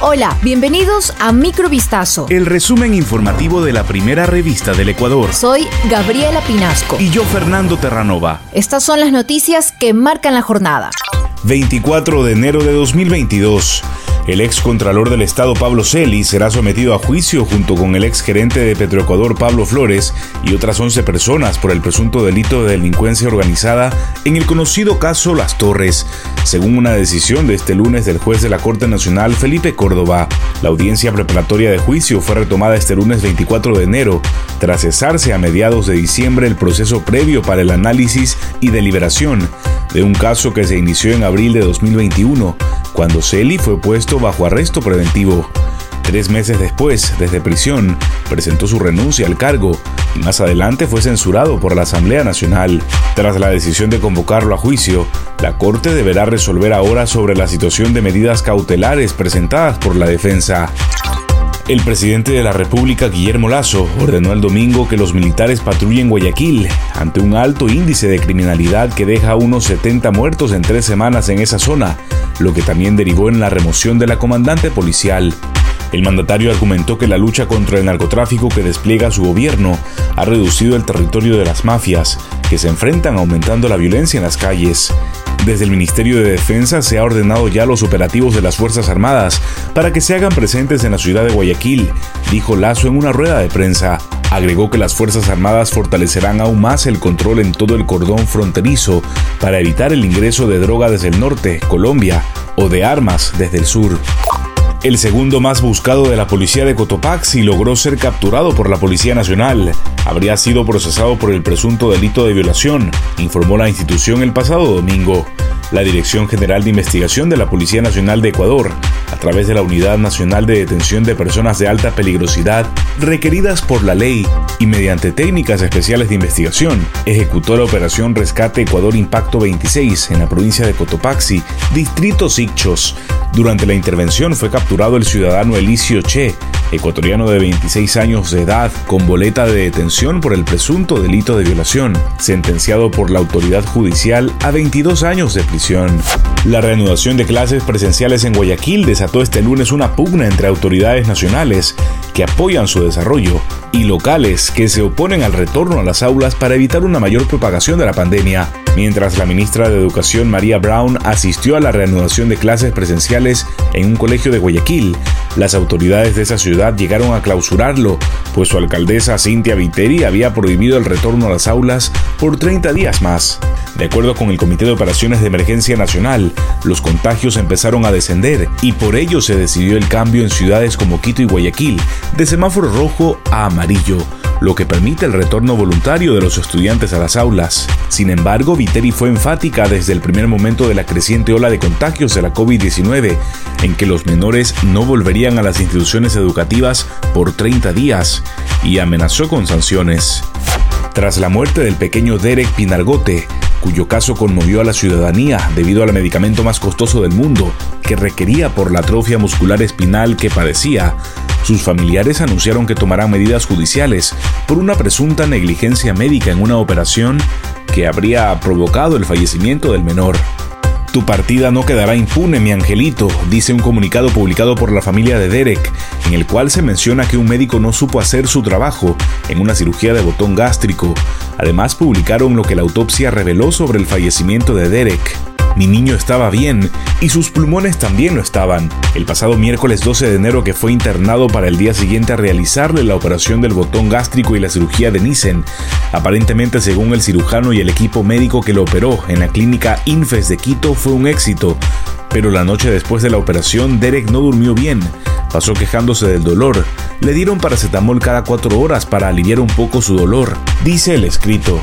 Hola, bienvenidos a Microvistazo. El resumen informativo de la primera revista del Ecuador. Soy Gabriela Pinasco. Y yo, Fernando Terranova. Estas son las noticias que marcan la jornada. 24 de enero de 2022. El ex contralor del Estado Pablo Celi será sometido a juicio junto con el ex gerente de Petroecuador Pablo Flores y otras 11 personas por el presunto delito de delincuencia organizada en el conocido caso Las Torres, según una decisión de este lunes del juez de la Corte Nacional Felipe Córdoba. La audiencia preparatoria de juicio fue retomada este lunes 24 de enero, tras cesarse a mediados de diciembre el proceso previo para el análisis y deliberación de un caso que se inició en abril de 2021 cuando Celi fue puesto bajo arresto preventivo. Tres meses después, desde prisión, presentó su renuncia al cargo y más adelante fue censurado por la Asamblea Nacional. Tras la decisión de convocarlo a juicio, la Corte deberá resolver ahora sobre la situación de medidas cautelares presentadas por la defensa. El presidente de la República, Guillermo Lazo, ordenó el domingo que los militares patrullen Guayaquil ante un alto índice de criminalidad que deja unos 70 muertos en tres semanas en esa zona, lo que también derivó en la remoción de la comandante policial. El mandatario argumentó que la lucha contra el narcotráfico que despliega su gobierno ha reducido el territorio de las mafias, que se enfrentan aumentando la violencia en las calles. Desde el Ministerio de Defensa se ha ordenado ya los operativos de las Fuerzas Armadas para que se hagan presentes en la ciudad de Guayaquil, dijo Lazo en una rueda de prensa. Agregó que las Fuerzas Armadas fortalecerán aún más el control en todo el cordón fronterizo para evitar el ingreso de droga desde el norte, Colombia, o de armas desde el sur el segundo más buscado de la policía de Cotopaxi, logró ser capturado por la Policía Nacional. Habría sido procesado por el presunto delito de violación, informó la institución el pasado domingo. La Dirección General de Investigación de la Policía Nacional de Ecuador, a través de la Unidad Nacional de Detención de Personas de Alta Peligrosidad, requeridas por la ley y mediante técnicas especiales de investigación, ejecutó la operación Rescate Ecuador Impacto 26 en la provincia de Cotopaxi, distrito Sichos. Durante la intervención fue capturado el ciudadano Elicio Che, ecuatoriano de 26 años de edad, con boleta de detención por el presunto delito de violación, sentenciado por la autoridad judicial a 22 años de prisión. La reanudación de clases presenciales en Guayaquil desató este lunes una pugna entre autoridades nacionales que apoyan su desarrollo y locales que se oponen al retorno a las aulas para evitar una mayor propagación de la pandemia mientras la ministra de Educación María Brown asistió a la reanudación de clases presenciales en un colegio de Guayaquil. Las autoridades de esa ciudad llegaron a clausurarlo, pues su alcaldesa Cintia Viteri había prohibido el retorno a las aulas por 30 días más. De acuerdo con el Comité de Operaciones de Emergencia Nacional, los contagios empezaron a descender y por ello se decidió el cambio en ciudades como Quito y Guayaquil de semáforo rojo a amarillo lo que permite el retorno voluntario de los estudiantes a las aulas. Sin embargo, Viteri fue enfática desde el primer momento de la creciente ola de contagios de la COVID-19, en que los menores no volverían a las instituciones educativas por 30 días, y amenazó con sanciones. Tras la muerte del pequeño Derek Pinargote, cuyo caso conmovió a la ciudadanía debido al medicamento más costoso del mundo que requería por la atrofia muscular espinal que padecía, sus familiares anunciaron que tomarán medidas judiciales por una presunta negligencia médica en una operación que habría provocado el fallecimiento del menor. Tu partida no quedará impune, mi angelito, dice un comunicado publicado por la familia de Derek, en el cual se menciona que un médico no supo hacer su trabajo en una cirugía de botón gástrico. Además publicaron lo que la autopsia reveló sobre el fallecimiento de Derek. Mi niño estaba bien y sus pulmones también lo estaban. El pasado miércoles 12 de enero que fue internado para el día siguiente a realizarle la operación del botón gástrico y la cirugía de Nissen. Aparentemente según el cirujano y el equipo médico que lo operó en la clínica Infes de Quito fue un éxito. Pero la noche después de la operación Derek no durmió bien. Pasó quejándose del dolor. Le dieron paracetamol cada cuatro horas para aliviar un poco su dolor, dice el escrito.